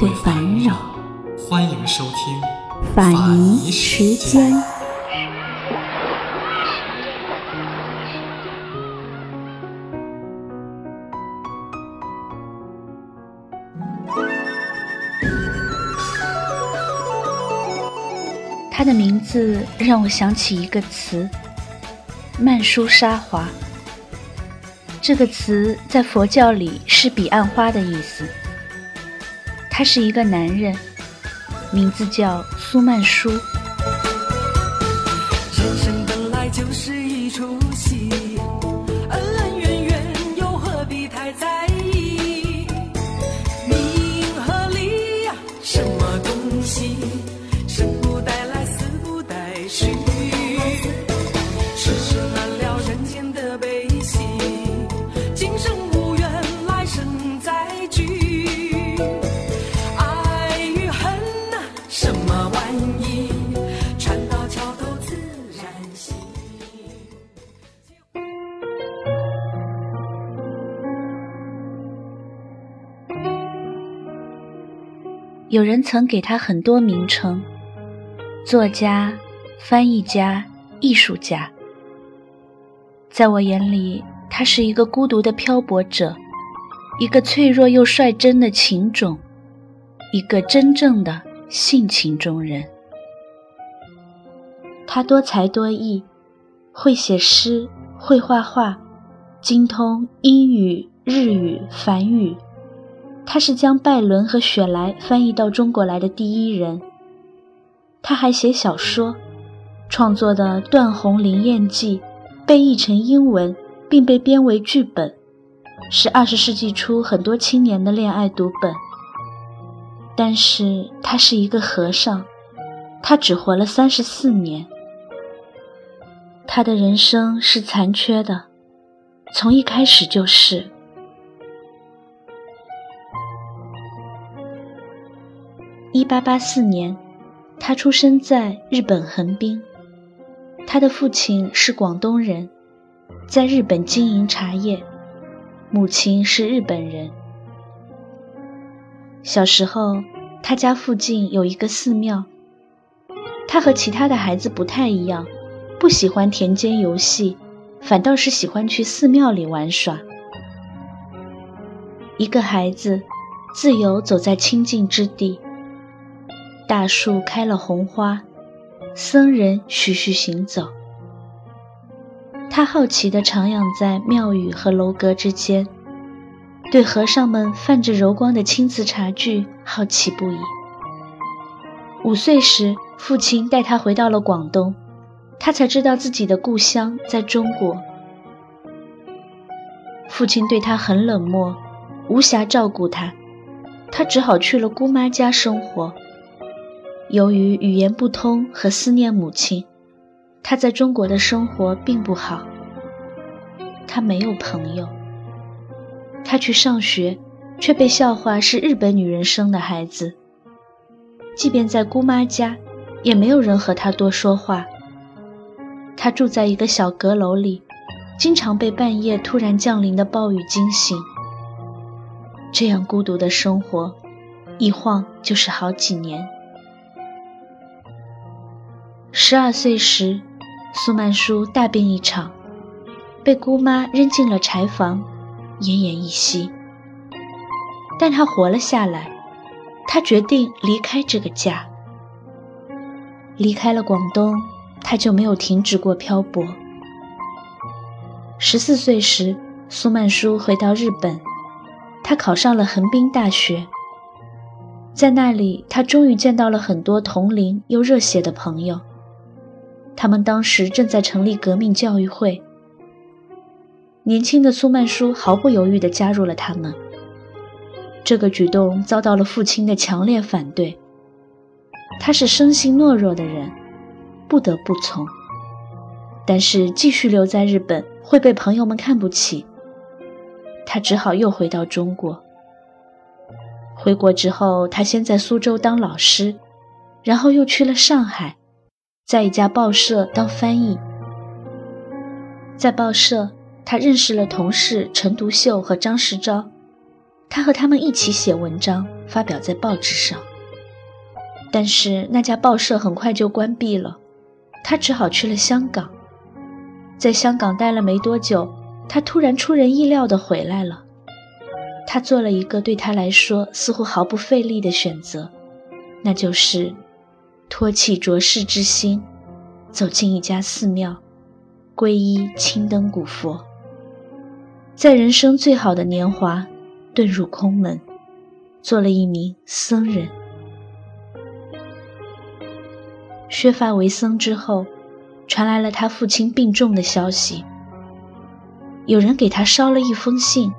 对烦扰。欢迎收听法尼时间。他的名字让我想起一个词——曼殊沙华。这个词在佛教里是彼岸花的意思。他是一个男人，名字叫苏曼殊。有人曾给他很多名称：作家、翻译家、艺术家。在我眼里，他是一个孤独的漂泊者，一个脆弱又率真的情种，一个真正的性情中人。他多才多艺，会写诗，会画画，精通英语、日语、梵语。他是将拜伦和雪莱翻译到中国来的第一人。他还写小说，创作的《断鸿灵验记》被译成英文，并被编为剧本，是二十世纪初很多青年的恋爱读本。但是他是一个和尚，他只活了三十四年。他的人生是残缺的，从一开始就是。一八八四年，他出生在日本横滨。他的父亲是广东人，在日本经营茶叶；母亲是日本人。小时候，他家附近有一个寺庙。他和其他的孩子不太一样，不喜欢田间游戏，反倒是喜欢去寺庙里玩耍。一个孩子，自由走在清净之地。大树开了红花，僧人徐徐行走。他好奇地徜徉在庙宇和楼阁之间，对和尚们泛着柔光的青瓷茶具好奇不已。五岁时，父亲带他回到了广东，他才知道自己的故乡在中国。父亲对他很冷漠，无暇照顾他，他只好去了姑妈家生活。由于语言不通和思念母亲，他在中国的生活并不好。他没有朋友。他去上学，却被笑话是日本女人生的孩子。即便在姑妈家，也没有人和他多说话。他住在一个小阁楼里，经常被半夜突然降临的暴雨惊醒。这样孤独的生活，一晃就是好几年。十二岁时，苏曼殊大病一场，被姑妈扔进了柴房，奄奄一息。但他活了下来，他决定离开这个家。离开了广东，他就没有停止过漂泊。十四岁时，苏曼殊回到日本，他考上了横滨大学。在那里，他终于见到了很多同龄又热血的朋友。他们当时正在成立革命教育会，年轻的苏曼殊毫不犹豫地加入了他们。这个举动遭到了父亲的强烈反对。他是生性懦弱的人，不得不从。但是继续留在日本会被朋友们看不起，他只好又回到中国。回国之后，他先在苏州当老师，然后又去了上海，在一家报社当翻译。在报社，他认识了同事陈独秀和张世钊，他和他们一起写文章，发表在报纸上。但是那家报社很快就关闭了，他只好去了香港。在香港待了没多久，他突然出人意料地回来了。他做了一个对他来说似乎毫不费力的选择，那就是托起浊世之心，走进一家寺庙，皈依青灯古佛，在人生最好的年华遁入空门，做了一名僧人。削发为僧之后，传来了他父亲病重的消息。有人给他捎了一封信，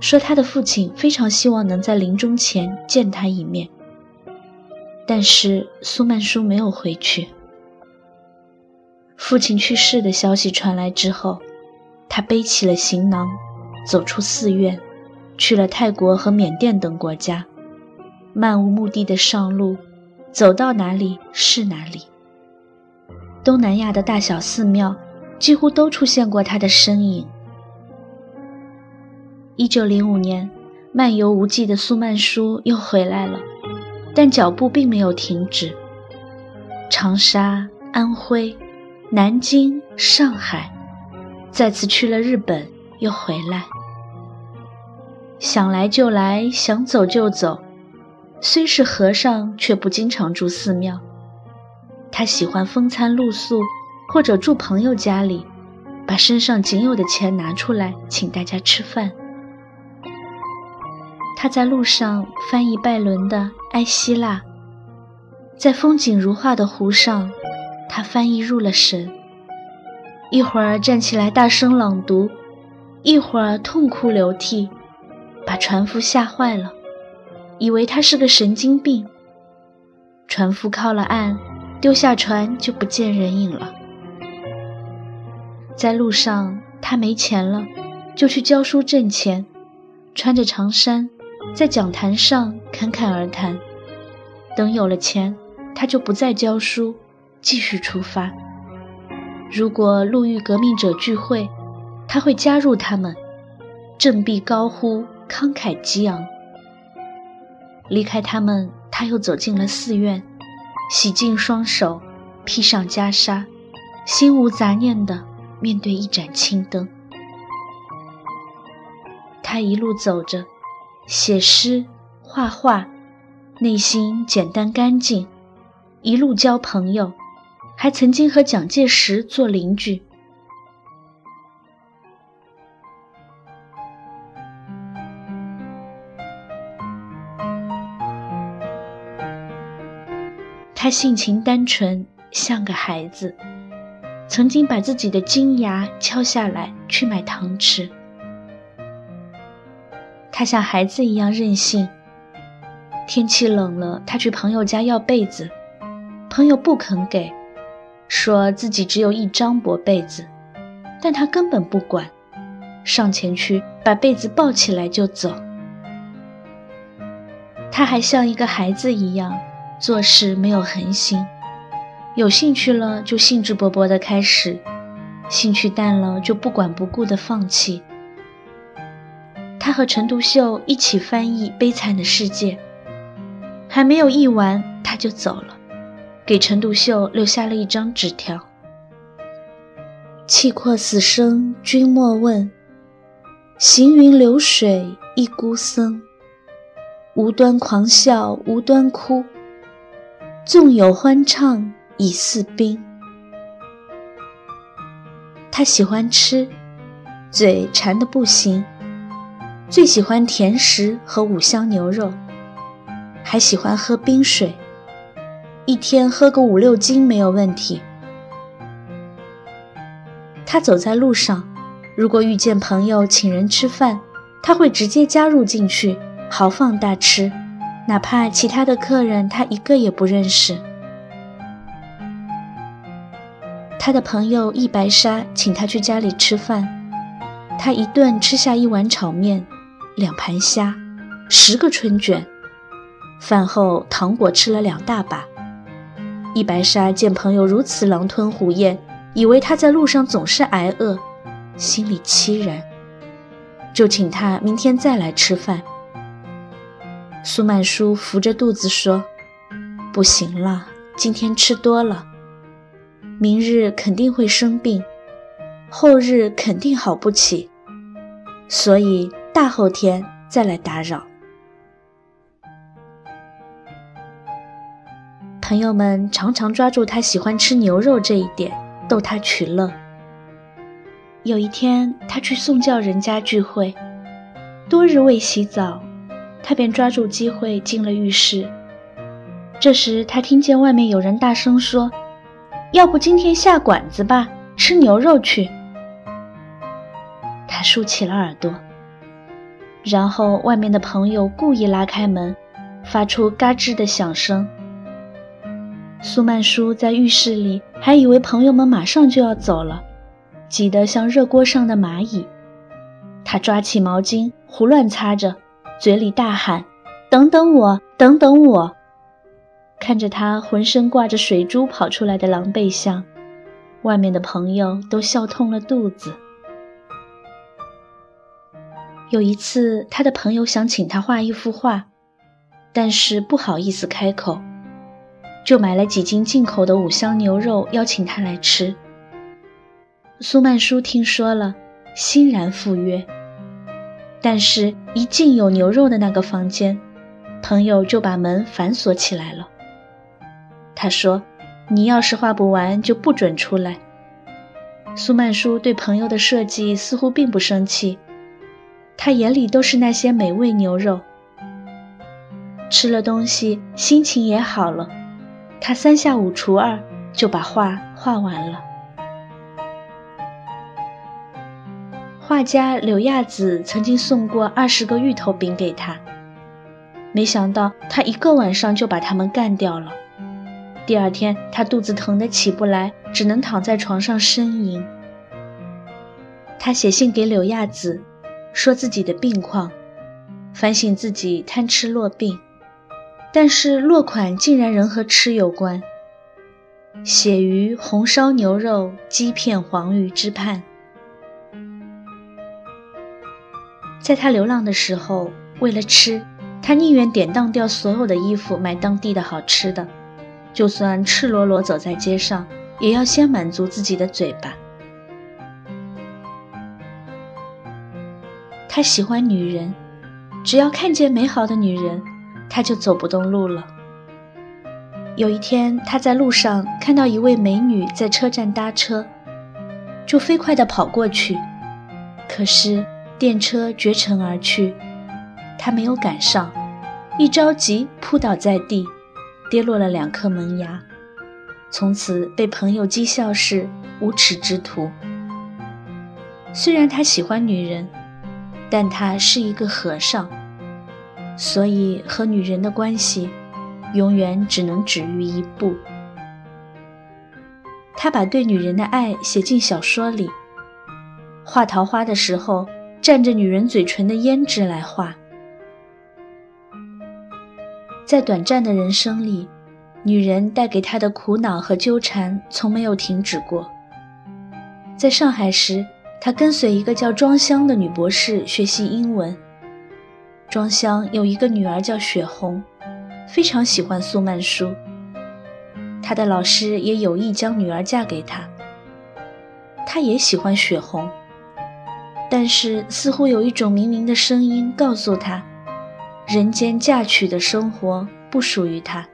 说他的父亲非常希望能在临终前见他一面。但是苏曼殊没有回去。父亲去世的消息传来之后，他背起了行囊，走出寺院，去了泰国和缅甸等国家，漫无目的的上路，走到哪里是哪里。东南亚的大小寺庙，几乎都出现过他的身影。一九零五年，漫游无际的苏曼殊又回来了，但脚步并没有停止。长沙、安徽、南京、上海，再次去了日本，又回来。想来就来，想走就走。虽是和尚，却不经常住寺庙。他喜欢风餐露宿，或者住朋友家里，把身上仅有的钱拿出来请大家吃饭。他在路上翻译拜伦的《埃希腊》，在风景如画的湖上，他翻译入了神。一会儿站起来大声朗读，一会儿痛哭流涕，把船夫吓坏了，以为他是个神经病。船夫靠了岸。丢下船就不见人影了。在路上，他没钱了，就去教书挣钱，穿着长衫，在讲坛上侃侃而谈。等有了钱，他就不再教书，继续出发。如果路遇革命者聚会，他会加入他们，振臂高呼，慷慨激昂。离开他们，他又走进了寺院。洗净双手，披上袈裟，心无杂念地面对一盏青灯。他一路走着，写诗、画画，内心简单干净。一路交朋友，还曾经和蒋介石做邻居。他性情单纯，像个孩子，曾经把自己的金牙敲下来去买糖吃。他像孩子一样任性。天气冷了，他去朋友家要被子，朋友不肯给，说自己只有一张薄被子，但他根本不管，上前去把被子抱起来就走。他还像一个孩子一样。做事没有恒心，有兴趣了就兴致勃勃地开始，兴趣淡了就不管不顾地放弃。他和陈独秀一起翻译《悲惨的世界》，还没有译完他就走了，给陈独秀留下了一张纸条：“气阔死生君莫问，行云流水一孤僧，无端狂笑无端哭。”纵有欢唱已似冰。他喜欢吃，嘴馋得不行，最喜欢甜食和五香牛肉，还喜欢喝冰水，一天喝个五六斤没有问题。他走在路上，如果遇见朋友请人吃饭，他会直接加入进去，豪放大吃，哪怕其他的客人他一个也不认识。他的朋友易白沙请他去家里吃饭，他一顿吃下一碗炒面，两盘虾，十个春卷，饭后糖果吃了两大把。易白沙见朋友如此狼吞虎咽，以为他在路上总是挨饿，心里凄然，就请他明天再来吃饭。苏曼殊扶着肚子说：“不行了，今天吃多了。”明日肯定会生病，后日肯定好不起，所以大后天再来打扰。朋友们常常抓住他喜欢吃牛肉这一点逗他取乐。有一天，他去宋教人家聚会，多日未洗澡，他便抓住机会进了浴室。这时，他听见外面有人大声说。要不今天下馆子吧，吃牛肉去。他竖起了耳朵，然后外面的朋友故意拉开门，发出嘎吱的响声。苏曼殊在浴室里还以为朋友们马上就要走了，急得像热锅上的蚂蚁。他抓起毛巾胡乱擦着，嘴里大喊：“等等我，等等我！”看着他浑身挂着水珠跑出来的狼狈相，外面的朋友都笑痛了肚子。有一次，他的朋友想请他画一幅画，但是不好意思开口，就买了几斤进口的五香牛肉邀请他来吃。苏曼殊听说了，欣然赴约，但是一进有牛肉的那个房间，朋友就把门反锁起来了。他说：“你要是画不完，就不准出来。”苏曼殊对朋友的设计似乎并不生气，他眼里都是那些美味牛肉。吃了东西，心情也好了，他三下五除二就把画画完了。画家柳亚子曾经送过二十个芋头饼给他，没想到他一个晚上就把它们干掉了。第二天，他肚子疼得起不来，只能躺在床上呻吟。他写信给柳亚子，说自己的病况，反省自己贪吃落病，但是落款竟然仍和吃有关，写于红烧牛肉、鸡片、黄鱼之畔。在他流浪的时候，为了吃，他宁愿典当掉所有的衣服，买当地的好吃的。就算赤裸裸走在街上，也要先满足自己的嘴巴。他喜欢女人，只要看见美好的女人，他就走不动路了。有一天，他在路上看到一位美女在车站搭车，就飞快地跑过去，可是电车绝尘而去，他没有赶上，一着急扑倒在地。跌落了两颗门牙，从此被朋友讥笑是无耻之徒。虽然他喜欢女人，但他是一个和尚，所以和女人的关系永远只能止于一步。他把对女人的爱写进小说里，画桃花的时候，蘸着女人嘴唇的胭脂来画。在短暂的人生里，女人带给他的苦恼和纠缠从没有停止过。在上海时，他跟随一个叫庄香的女博士学习英文。庄香有一个女儿叫雪红，非常喜欢苏曼殊。他的老师也有意将女儿嫁给他。他也喜欢雪红，但是似乎有一种冥冥的声音告诉他。人间嫁娶的生活不属于他。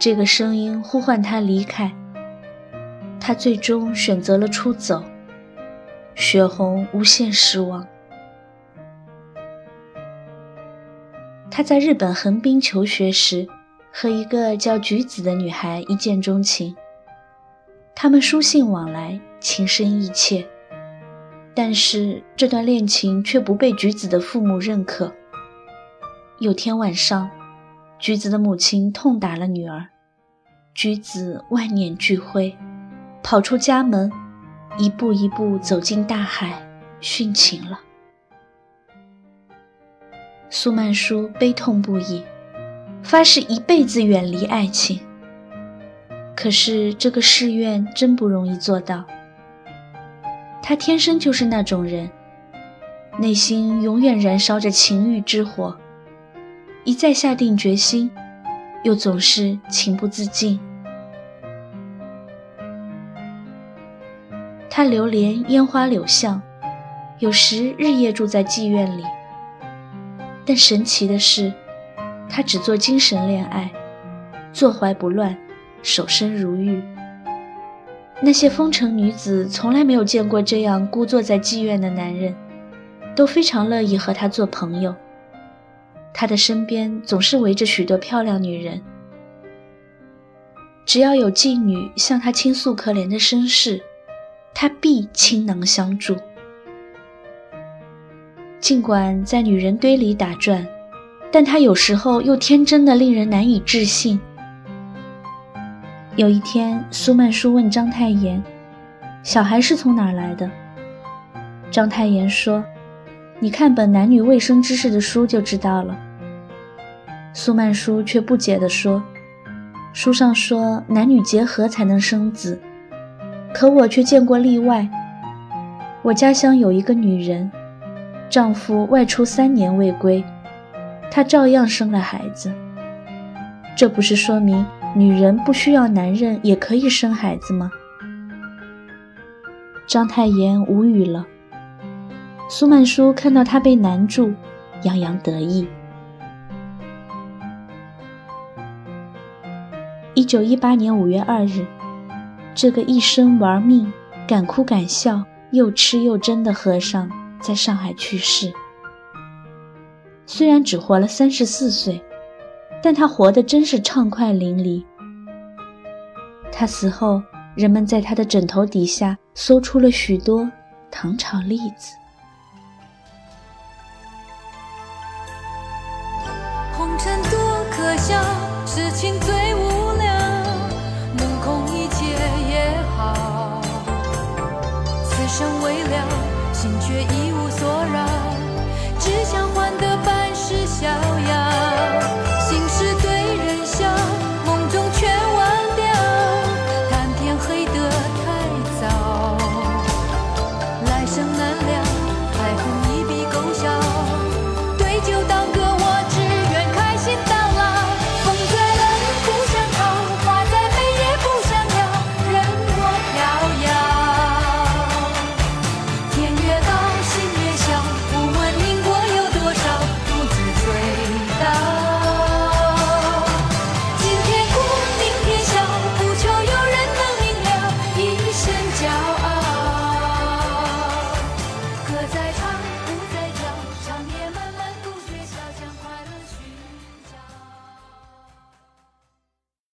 这个声音呼唤他离开，他最终选择了出走。雪红无限失望。他在日本横滨求学时，和一个叫菊子的女孩一见钟情，他们书信往来，情深意切，但是这段恋情却不被菊子的父母认可。有天晚上，橘子的母亲痛打了女儿，橘子万念俱灰，跑出家门，一步一步走进大海，殉情了。苏曼殊悲痛不已，发誓一辈子远离爱情。可是这个誓愿真不容易做到。他天生就是那种人，内心永远燃烧着情欲之火，一再下定决心，又总是情不自禁。他流连烟花柳巷，有时日夜住在妓院里。但神奇的是，他只做精神恋爱，坐怀不乱，守身如玉。那些风尘女子从来没有见过这样孤坐在妓院的男人，都非常乐意和他做朋友。他的身边总是围着许多漂亮女人，只要有妓女向他倾诉可怜的身世，他必倾囊相助。尽管在女人堆里打转，但他有时候又天真的令人难以置信。有一天，苏曼殊问章太炎：“小孩是从哪儿来的？”章太炎说：“你看本男女卫生知识的书就知道了。”苏曼殊却不解地说：“书上说男女结合才能生子，可我却见过例外。我家乡有一个女人，丈夫外出三年未归，她照样生了孩子。这不是说明？”女人不需要男人也可以生孩子吗？章太炎无语了。苏曼殊看到他被难住，洋洋得意。一九一八年五月二日，这个一生玩命、敢哭敢笑、又痴又真的和尚在上海去世。虽然只活了三十四岁。但他活得真是畅快淋漓。他死后，人们在他的枕头底下搜出了许多糖炒栗子。